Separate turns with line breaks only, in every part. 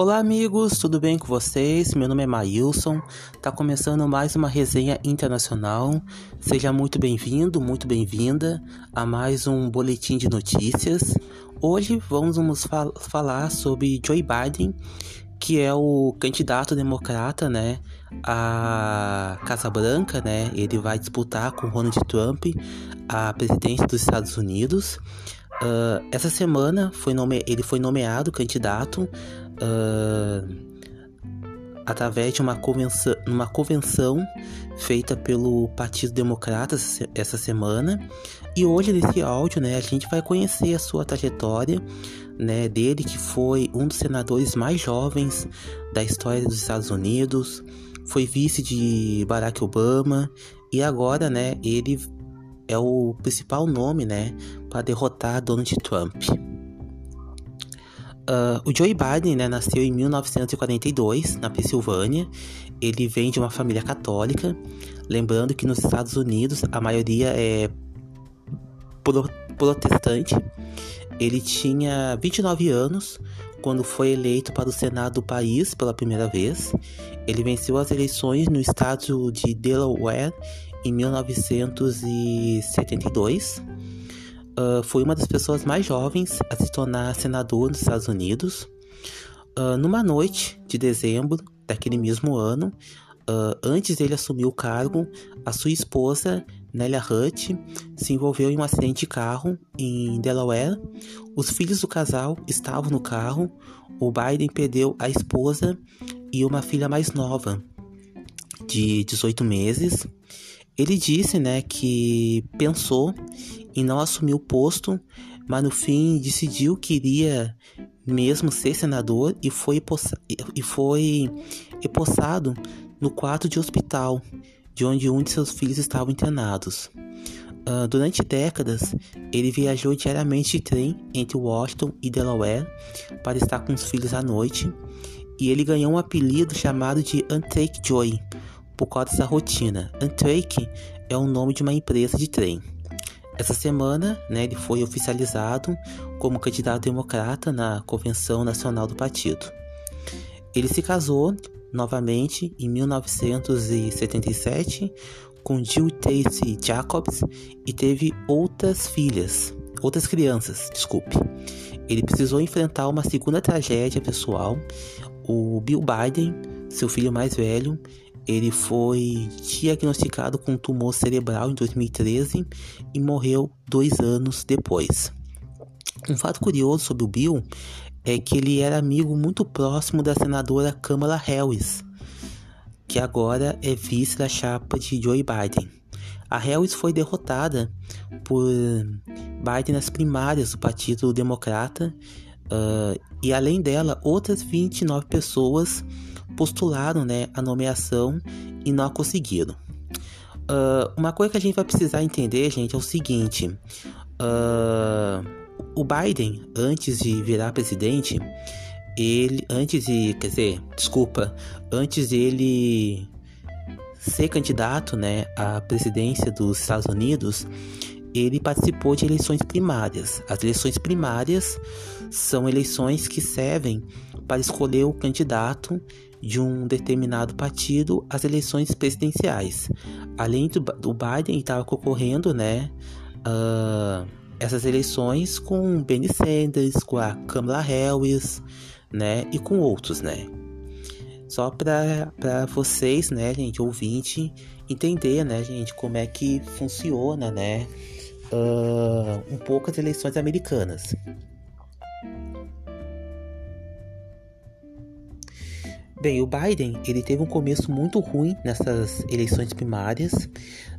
Olá amigos, tudo bem com vocês? Meu nome é Maílson, tá começando mais uma resenha internacional. Seja muito bem-vindo, muito bem-vinda a mais um boletim de notícias. Hoje vamos fal falar sobre Joe Biden, que é o candidato democrata, né, à Casa Branca, né? Ele vai disputar com Donald Trump a presidência dos Estados Unidos. Uh, essa semana foi nome... ele foi nomeado candidato uh, através de uma convenção, uma convenção feita pelo Partido Democrata essa semana. E hoje nesse áudio, né, a gente vai conhecer a sua trajetória, né, dele que foi um dos senadores mais jovens da história dos Estados Unidos, foi vice de Barack Obama e agora, né, ele é o principal nome, né, para derrotar Donald Trump. Uh, o Joe Biden né, nasceu em 1942, na Pensilvânia. Ele vem de uma família católica. Lembrando que nos Estados Unidos a maioria é pro protestante. Ele tinha 29 anos quando foi eleito para o Senado do país pela primeira vez. Ele venceu as eleições no estado de Delaware em 1972. Uh, foi uma das pessoas mais jovens a se tornar senador nos Estados Unidos. Uh, numa noite de dezembro daquele mesmo ano, uh, antes dele assumir o cargo, a sua esposa, Nelia Hutt, se envolveu em um acidente de carro em Delaware. Os filhos do casal estavam no carro. O Biden perdeu a esposa e uma filha mais nova, de 18 meses. Ele disse, né, que pensou em não assumir o posto, mas no fim decidiu que iria mesmo ser senador e foi, e foi empossado no quarto de hospital, de onde um de seus filhos estavam internados. Uh, durante décadas, ele viajou diariamente de trem entre Washington e Delaware para estar com os filhos à noite, e ele ganhou um apelido chamado de Antake Joy, por causa dessa rotina. Amtrak é o nome de uma empresa de trem. Essa semana, né, ele foi oficializado como candidato democrata na Convenção Nacional do Partido. Ele se casou novamente em 1977 com Jill Tacy Jacobs e teve outras filhas, outras crianças, desculpe. Ele precisou enfrentar uma segunda tragédia pessoal. O Bill Biden, seu filho mais velho, ele foi diagnosticado com tumor cerebral em 2013 e morreu dois anos depois. Um fato curioso sobre o Bill é que ele era amigo muito próximo da senadora Kamala Harris, que agora é vice da chapa de Joe Biden. A Harris foi derrotada por Biden nas primárias do Partido Democrata uh, e, além dela, outras 29 pessoas postularam né, a nomeação e não a conseguiram. Uh, uma coisa que a gente vai precisar entender, gente, é o seguinte: uh, o Biden, antes de virar presidente, ele, antes de, quer dizer, desculpa, antes dele ser candidato, né, à presidência dos Estados Unidos, ele participou de eleições primárias. As eleições primárias são eleições que servem para escolher o candidato de um determinado partido às eleições presidenciais. Além do, do Biden estava concorrendo, né, uh, essas eleições com Bernie Sanders, com a Kamala Harris, né, e com outros, né. Só para vocês, né, gente, ouvinte, entender, né, gente, como é que funciona, né, uh, um pouco as eleições americanas. Bem, o Biden ele teve um começo muito ruim nessas eleições primárias.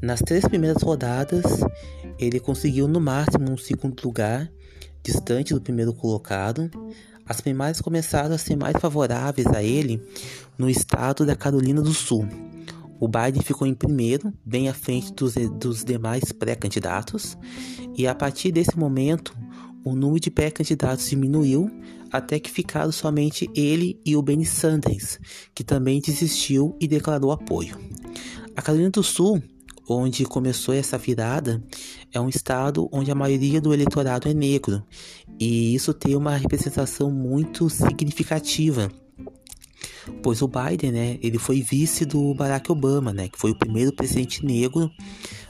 Nas três primeiras rodadas, ele conseguiu no máximo um segundo lugar, distante do primeiro colocado. As primárias começaram a ser mais favoráveis a ele no estado da Carolina do Sul. O Biden ficou em primeiro, bem à frente dos, dos demais pré-candidatos, e a partir desse momento, o número de pré-candidatos diminuiu até que ficaram somente ele e o Bernie Sanders, que também desistiu e declarou apoio. A Carolina do Sul, onde começou essa virada, é um estado onde a maioria do eleitorado é negro, e isso tem uma representação muito significativa pois o Biden, né, ele foi vice do Barack Obama, né, que foi o primeiro presidente negro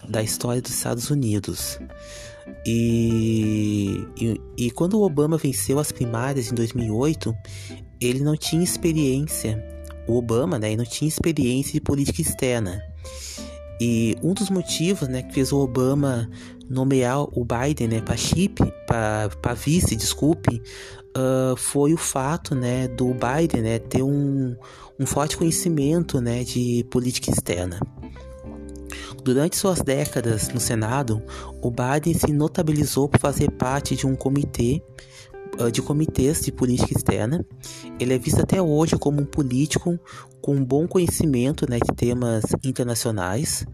da história dos Estados Unidos. E, e, e quando o Obama venceu as primárias em 2008, ele não tinha experiência, o Obama, né, não tinha experiência de política externa. E um dos motivos, né, que fez o Obama nomear o Biden, né, para chip, para vice, desculpe, uh, foi o fato, né, do Biden, né, ter um, um forte conhecimento, né, de política externa. Durante suas décadas no Senado, o Biden se notabilizou por fazer parte de um comitê de comitês de política externa. Ele é visto até hoje como um político com bom conhecimento né, de temas internacionais.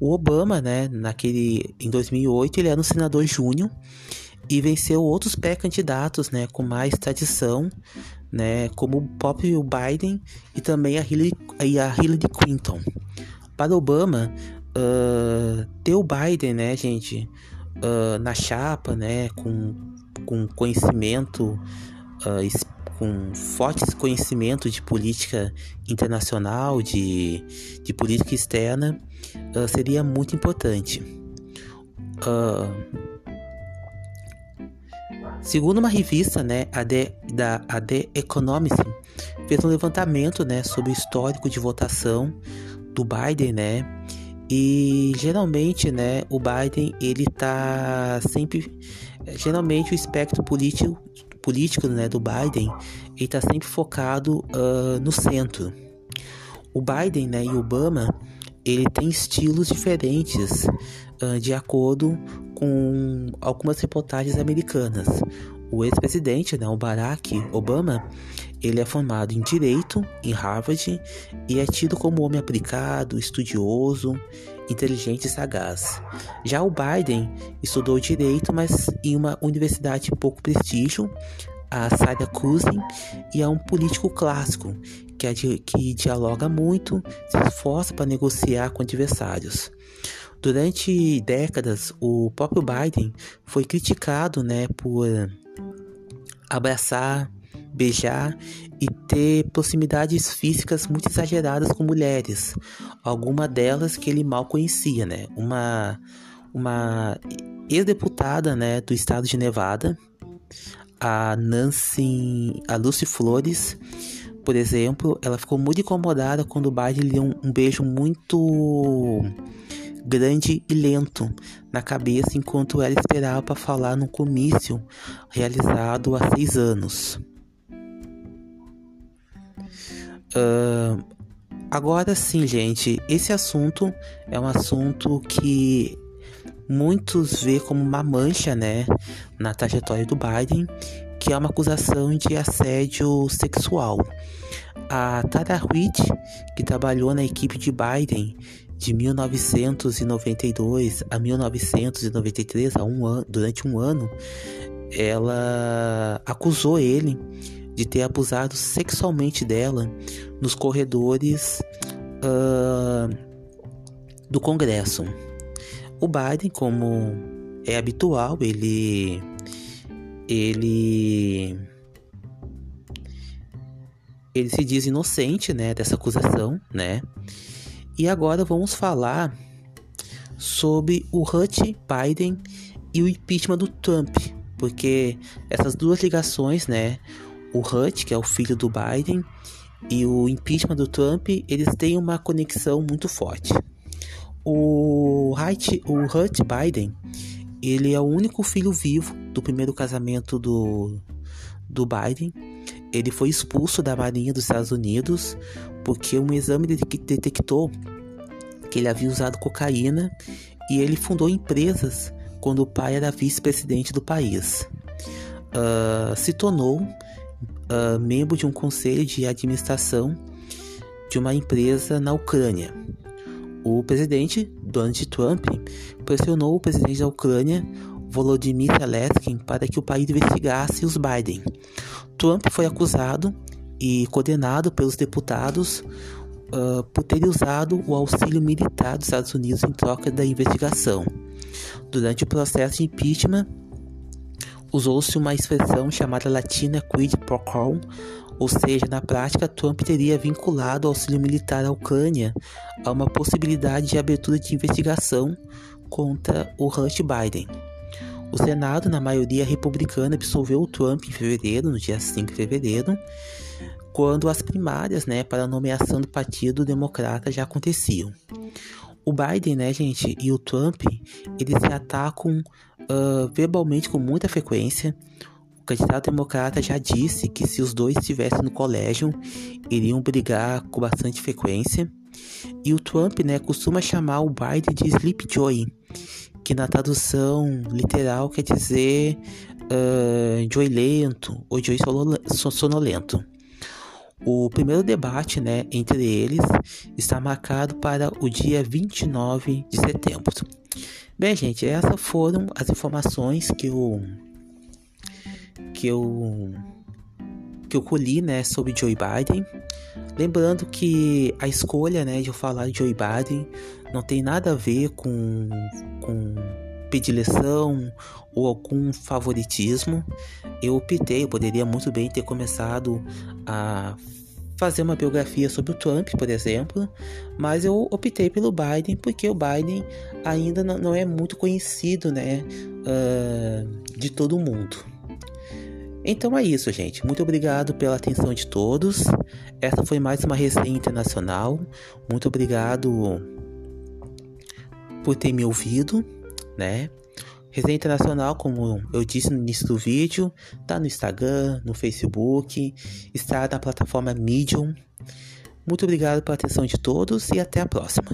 O Obama, né, naquele, em 2008, ele era um senador júnior e venceu outros pré-candidatos né, com mais tradição, né, como o próprio Biden e também a Hillary, a Hillary Clinton. Para Obama, uh, ter o Biden, né, gente, uh, na chapa, né, com, com conhecimento, uh, com fortes conhecimento de política internacional, de, de política externa, seria muito importante. segundo uma revista, né, a The, da a The Economist, fez um levantamento, né, sobre o histórico de votação do Biden, né, e geralmente, né, o Biden ele tá sempre geralmente o espectro político político, né, do Biden, ele tá sempre focado uh, no centro. O Biden, né, e Obama, ele tem estilos diferentes uh, de acordo com algumas reportagens americanas. O ex-presidente, né, o Barack Obama, ele é formado em Direito em Harvard e é tido como homem aplicado, estudioso, inteligente e sagaz. Já o Biden estudou Direito, mas em uma universidade de pouco prestígio, a Syracuse, e é um político clássico que, é que dialoga muito, se esforça para negociar com adversários. Durante décadas, o próprio Biden foi criticado né, por abraçar, beijar e ter proximidades físicas muito exageradas com mulheres, alguma delas que ele mal conhecia, né? Uma uma ex-deputada, né, do estado de Nevada, a Nancy, a Lucy Flores, por exemplo, ela ficou muito incomodada quando o Biden lhe deu um, um beijo muito grande e lento na cabeça enquanto ela esperava para falar no comício realizado há seis anos. Uh, agora sim, gente, esse assunto é um assunto que muitos vê como uma mancha, né, na trajetória do Biden, que é uma acusação de assédio sexual. A Tara Reid, que trabalhou na equipe de Biden de 1992 a 1993, a um ano, durante um ano, ela acusou ele de ter abusado sexualmente dela nos corredores uh, do Congresso. O Biden, como é habitual, ele ele ele se diz inocente, né, dessa acusação, né? E agora vamos falar sobre o Hunter Biden e o impeachment do Trump, porque essas duas ligações, né, o Hunt, que é o filho do Biden, e o impeachment do Trump, eles têm uma conexão muito forte. O Hunt, o Hunt Biden, ele é o único filho vivo do primeiro casamento do, do Biden. Ele foi expulso da Marinha dos Estados Unidos porque um exame detectou que ele havia usado cocaína e ele fundou empresas quando o pai era vice-presidente do país. Uh, se tornou uh, membro de um conselho de administração de uma empresa na Ucrânia. O presidente Donald Trump pressionou o presidente da Ucrânia, Volodymyr Zelensky, para que o país investigasse os Biden. Trump foi acusado e condenado pelos deputados uh, por ter usado o auxílio militar dos Estados Unidos em troca da investigação. Durante o processo de impeachment, usou-se uma expressão chamada latina quid pro quo, Ou seja, na prática, Trump teria vinculado o auxílio militar à Ucrânia a uma possibilidade de abertura de investigação contra o Hunter Biden. O Senado, na maioria republicana, absolveu o Trump em fevereiro, no dia 5 de fevereiro, quando as primárias né, para a nomeação do Partido Democrata já aconteciam. O Biden, né, gente, e o Trump, eles se atacam uh, verbalmente com muita frequência. O candidato democrata já disse que se os dois estivessem no colégio, iriam brigar com bastante frequência. E o Trump, né, costuma chamar o Biden de Sleepjoy, que na tradução literal quer dizer uh, lento ou joy sonolento. O primeiro debate né, entre eles está marcado para o dia 29 de setembro. Bem, gente, essas foram as informações que eu que eu que eu colhi, né, sobre Joe Biden. Lembrando que a escolha, né, de eu falar de Joe Biden não tem nada a ver com, com predileção ou algum favoritismo. Eu optei, eu poderia muito bem ter começado a fazer uma biografia sobre o Trump, por exemplo, mas eu optei pelo Biden porque o Biden ainda não é muito conhecido, né, uh, de todo mundo. Então é isso, gente. Muito obrigado pela atenção de todos. Essa foi mais uma resenha internacional. Muito obrigado por ter me ouvido, né? Resenha Internacional, como eu disse no início do vídeo, tá no Instagram, no Facebook, está na plataforma Medium. Muito obrigado pela atenção de todos e até a próxima.